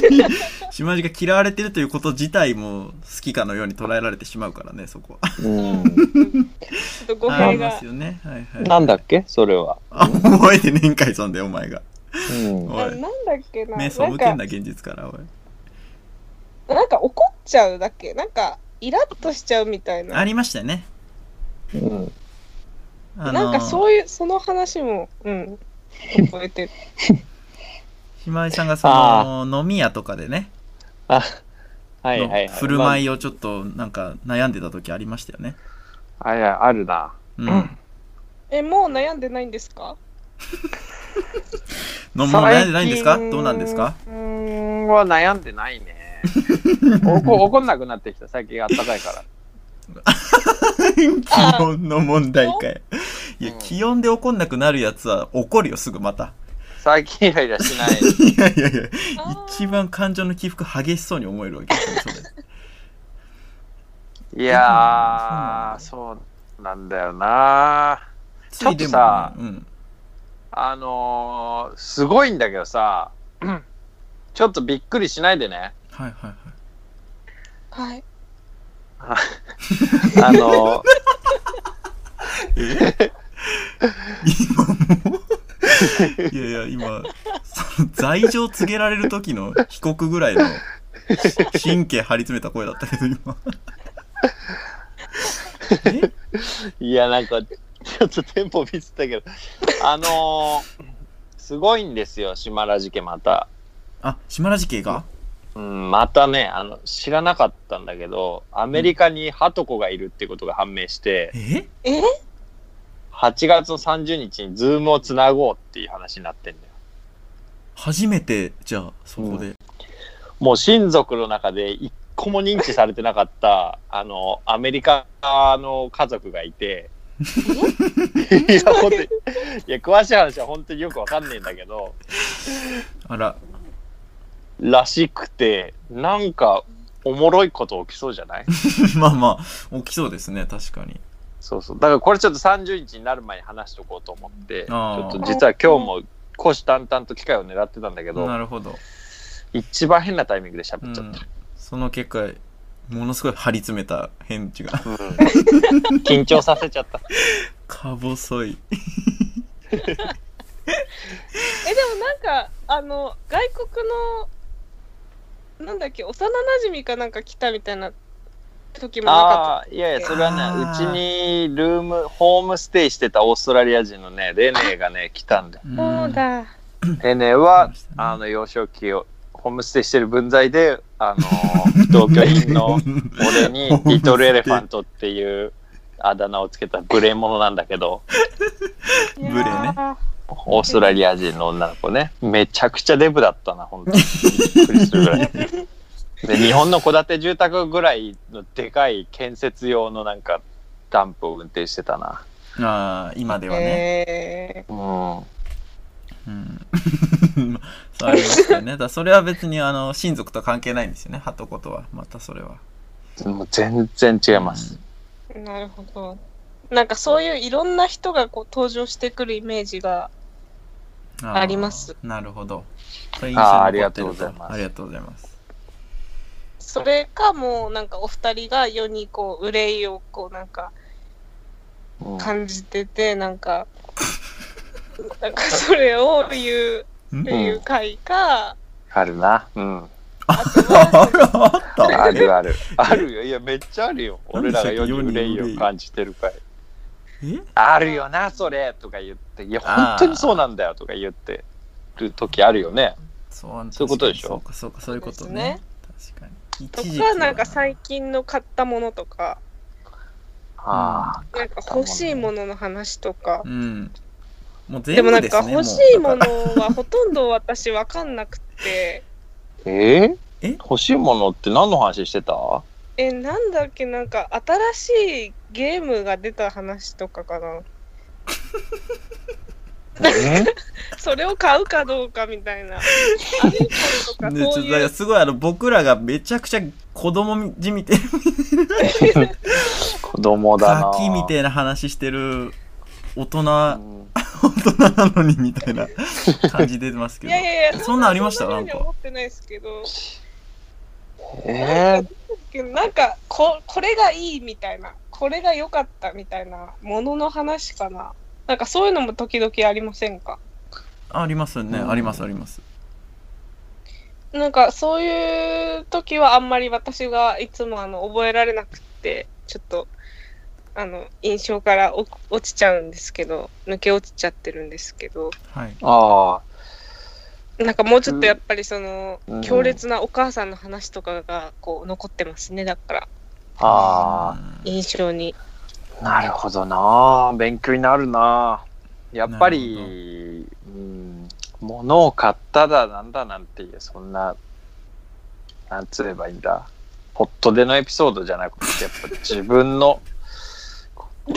(laughs) 島地が嫌われてるということ自体も好きかのように捉えられてしまうからね、そこは。うんちょっと語あ弊がります。よね。はいはい。なんだっけ？それは。あ、覚えてねえんかい、そんで、お前が。うんおいあなんだっけな。目背なんかけんな、現実から、おい。なんか怒っちゃうだっけ？なんか、イラッとしちゃうみたいな。ありましたよね。うんあのなんかそういう、その話も、うん、覚えてる。島地さんがその、飲み屋とかでね、あ、はいのはいはい。振る舞いをちょっとなんか悩んでた時ありましたよね。まあ。あいや、あるな。うん。え、もう悩んでないんですか？(laughs) のもう悩んでないんですか？どうなんですか？うーんは悩んでないね。(laughs) 怒んなくなってきた。最近あったかいから。(laughs) 気温の問題かよ。いやう、ん気温で怒んなくなるやつは怒るよ、すぐまた。最近イライラしない。いやいやいや、一番感情の起伏激しそうに思えるわけですよ、それ。いやー、そうなんだよな。ちょっとさうん。あのー、すごいんだけどさ、ちょっとびっくりしないでね。はいはいはい。はい。あの (laughs) 今も？う、(laughs) いやいや、今、その罪状告げられる時の被告ぐらいの神経張り詰めた声だったけど、今。えー、いや、なんか、ちょっとテンポミスったけど、あのー、すごいんですよ、島ラジ家また。あ、島ラジ系が？うん、またね、あの、知らなかったんだけど、アメリカにハトコがいるってことが判明して、え？え？8月の30日にズームをつなごうっていう話になってんだよ。初めて、じゃあ、そこで。もう親族の中で一個も認知されてなかった、あの、アメリカの家族がいて、(laughs) いや、本当に、いや、詳しい話は本当によくわかんねえんだけど、あら、らしくて、なんか、おもろいこと起きそうじゃない？(laughs) まあまあ、起きそうですね、確かに。そうそう。だからこれちょっと30日になる前に話しとこうと思って、ちょっと実は今日も虎視眈々と機会を狙ってたんだけど、なるほど。一番変なタイミングでう喋っちゃっん。その結果、ものすごい張り詰めた返事が。た。うん緊張させちゃった。か細い。(laughs) え、でもなんか、あの、外国の、なんだっけ、幼馴染かなんか来たみたいな時もなかああ、いやいや、それはね、うちにルーム、ホームステイしてたオーストラリア人のね、レネーがね、来たんだよ。った。そうだ。レネーはあの、幼少期を、ホームステイしてる分際で、あの、同居人の (laughs) 俺にリトルエレファントっていうあだ名をつけた無礼者なんだけど、ブレねオーストラリア人の女の子ね、めちゃくちゃデブだったな、本当に。びっくりするぐらい。で、日本の戸建て住宅ぐらいのでかい建設用のなんか、ダンプを運転してたな。ああ、今ではね。えうん。うん。(laughs) そうありますよね。だそれは別にあの親族と関係ないんですよね。ハトコとは。またそれは。もう全然違います。ーなるほど。なんかそういういろんな人がこう登場してくるイメージが、あります。なるほど。あありがとうございますありがとうございます。それかもうなんかお二人が世にこう憂いをこうなんかうん感じてて、なんか、(laughs) なんかそれを言うっていう回か、あるな。うん。あとは、あったあるある。あるよ。いや、めっちゃあるよ。何俺らが世に世に憂い憂いを感じてるかい。え？あるよな、それとか言って、いや、あー本当にそうなんだよとか言ってる時あるよね。そうそういうことでしょ？そうか、そうか、そういうことね。確かに。一時期はとか、なんか最近の買ったものとか、ああ。なんか欲しいものの話とか。うん。もうでもなん全部ですね。か欲しいものうはほとんど私わかんなくて、え？ーえ？欲しいものって何の話してた？え、なんだっけ、なんか新しいゲームが出た話とかかな。え？(laughs) それを買うかどうかみたいな。(laughs) ね。すごいあの僕らがめちゃくちゃ子供じみてる (laughs) 子供だな。ガキみたいな話してる大人、うん大人なのにみたいな (laughs) 感じ出てますけど。いやいやいや、そんなんありました？ななんか。思ってないですけど、えー、なんかこ、これがいいみたいな、これが良かったみたいなものの話かな。なんかそういうのも時々ありませんか？ありますよね、うん。ありますあります。なんかそういう時はあんまり私がいつもあの覚えられなくって、ちょっとあの印象からお落ちちゃうんですけど、抜け落ちちゃってるんですけど、はいあなんかもうちょっとやっぱりその、うん強烈なお母さんの話とかがこう残ってますね、だからあ、あ印象に。あ、なるほどな。勉強になるな。やっぱり、うん、物を買っただなんだなんていう、そんな、なんつえばいいんだ。ホットでのエピソードじゃなくて、やっぱ自分の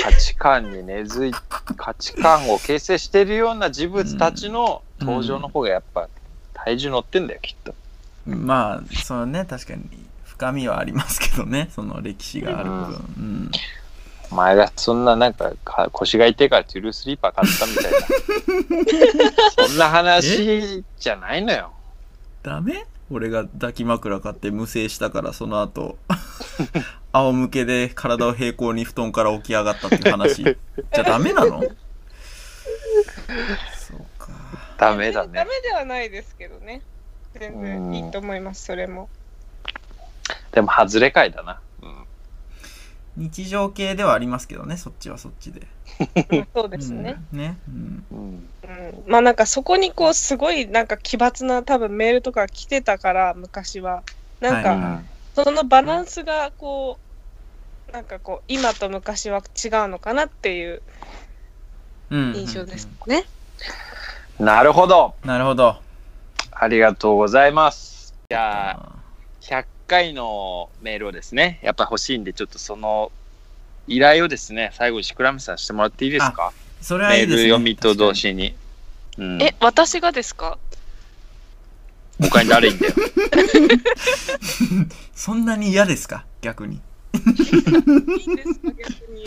価値観に根付い、価値観を形成しているような人物たちの登場の方がやっぱ体重乗ってんだよ、きっと。まあそのね確かに深みはありますけどねその歴史がある分、うんお前がそんななんかか腰が痛いからトゥルースリーパー買ったみたいな。(laughs) そんな話じゃないのよ。ダメ？俺が抱き枕買って無制したからその後 (laughs) 仰向けで体を平行に布団から起き上がったっていう話じゃダメなの？そうかダメだダね。メではないですけどね。全然いいと思います、それも。でも外れ会だな。うん日常系ではありますけどねそっちはそっちで。ま (laughs) あそうですね。うんね、うん、うん。うん。まあなんかそこにこうすごいなんか奇抜な多分メールとか来てたから昔は。なんはいかそのバランスがこうなんかこう今と昔は違うのかなっていううん印象ですね。なるほど。なるほど。ありがとうございます。じゃあ、あ100回のメールをですね、やっぱ欲しいんで、ちょっとその依頼をですね、最後にシクラムさんしてもらっていいですか？それはメールいいですね。読みと同時に。うん、え私がですか？他に誰いんだよ。(laughs) そんなに嫌ですか？逆に。いいんですか？逆に。(laughs)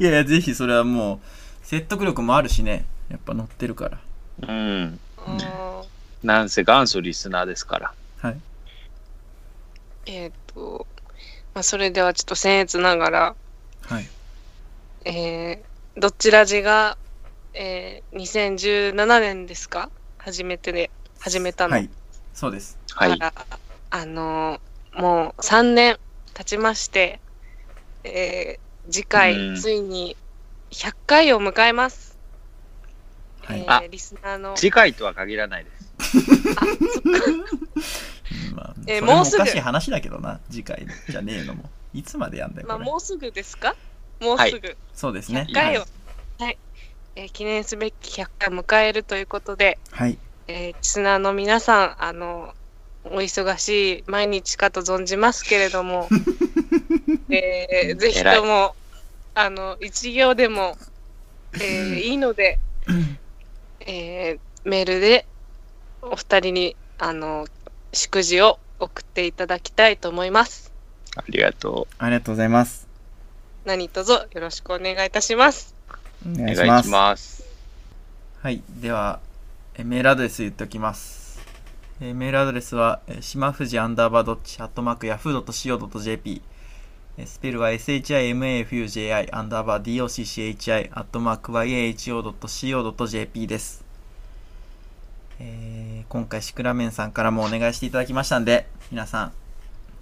いやいやぜひそれはもう説得力もあるしね。やっぱ乗ってるから。うん。なんせ元祖リスナーですから。はいえっ、と、まあ、それではちょっと僭越ながら、はいえー、どちらじが、えー、2017年ですか？初めてで、始めたの。はいそうですはい。からあのーもう3年経ちまして、えー、次回、うんついに100回を迎えます。はいえリスナーの、次回とは限らないです。あ、そっか。(laughs) えーももうすぐおかしい話だけどな、次回じゃねえのも。いつまでやんだよ、まあ。もうすぐですか？もうすぐ。そうですね。100回を、はい。えー記念すべき100回迎えるということで、はい。えーリスナーの皆さん、あの、お忙しい毎日かと存じますけれども、(laughs) えーぜひとも、あの、一行でも、えーいいので、(laughs) えーメールでお二人に、あの、祝辞を送っていただきたいと思います。ありがとありがとうございます。何卒よろしくお願いいたします。お願いします。願いします。はい。では、えメールアドレス言っておきます。えーメールアドレスは、えー、しまふじアンダーバードッチ、アットマーク、ヤフー .co.jp、えースペルは shimafuji アンダーバー docchi アットマーク yaho.co.jp です。えー今回シクラメンさんからもお願いしていただきましたんで、皆さん、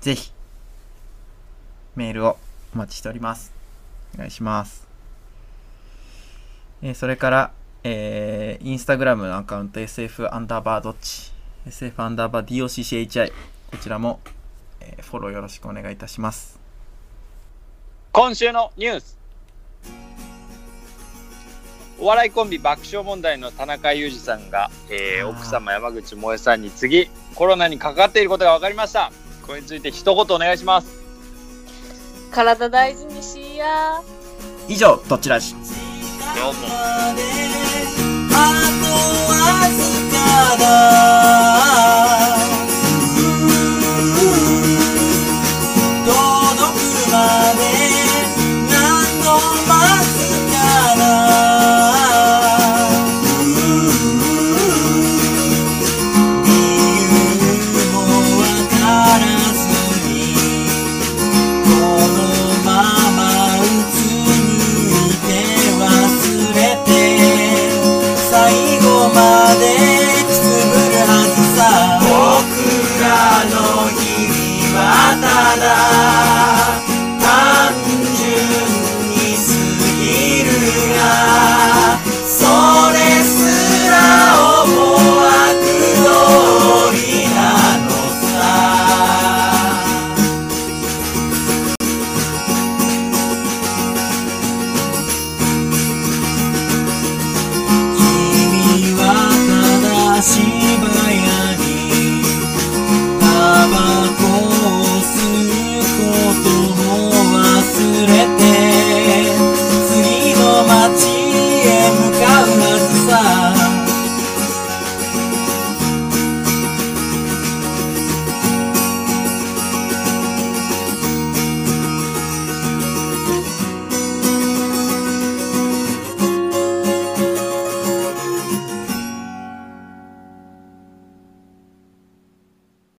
ぜひ、メールをお待ちしております。お願いします。えーそれから、えーインスタグラムのアカウント SF アンダーバードッチ SF アンダーバー DOCCHI こちらも、えーフォローよろしくお願いいたします今週のニュースお笑いコンビ爆笑問題の田中裕二さんが、えー奥様山口萌えさんに次コロナにかかっていることが分かりました。これについて一言お願いします。体大事にしや。以上どちらし。どうも。あとわずか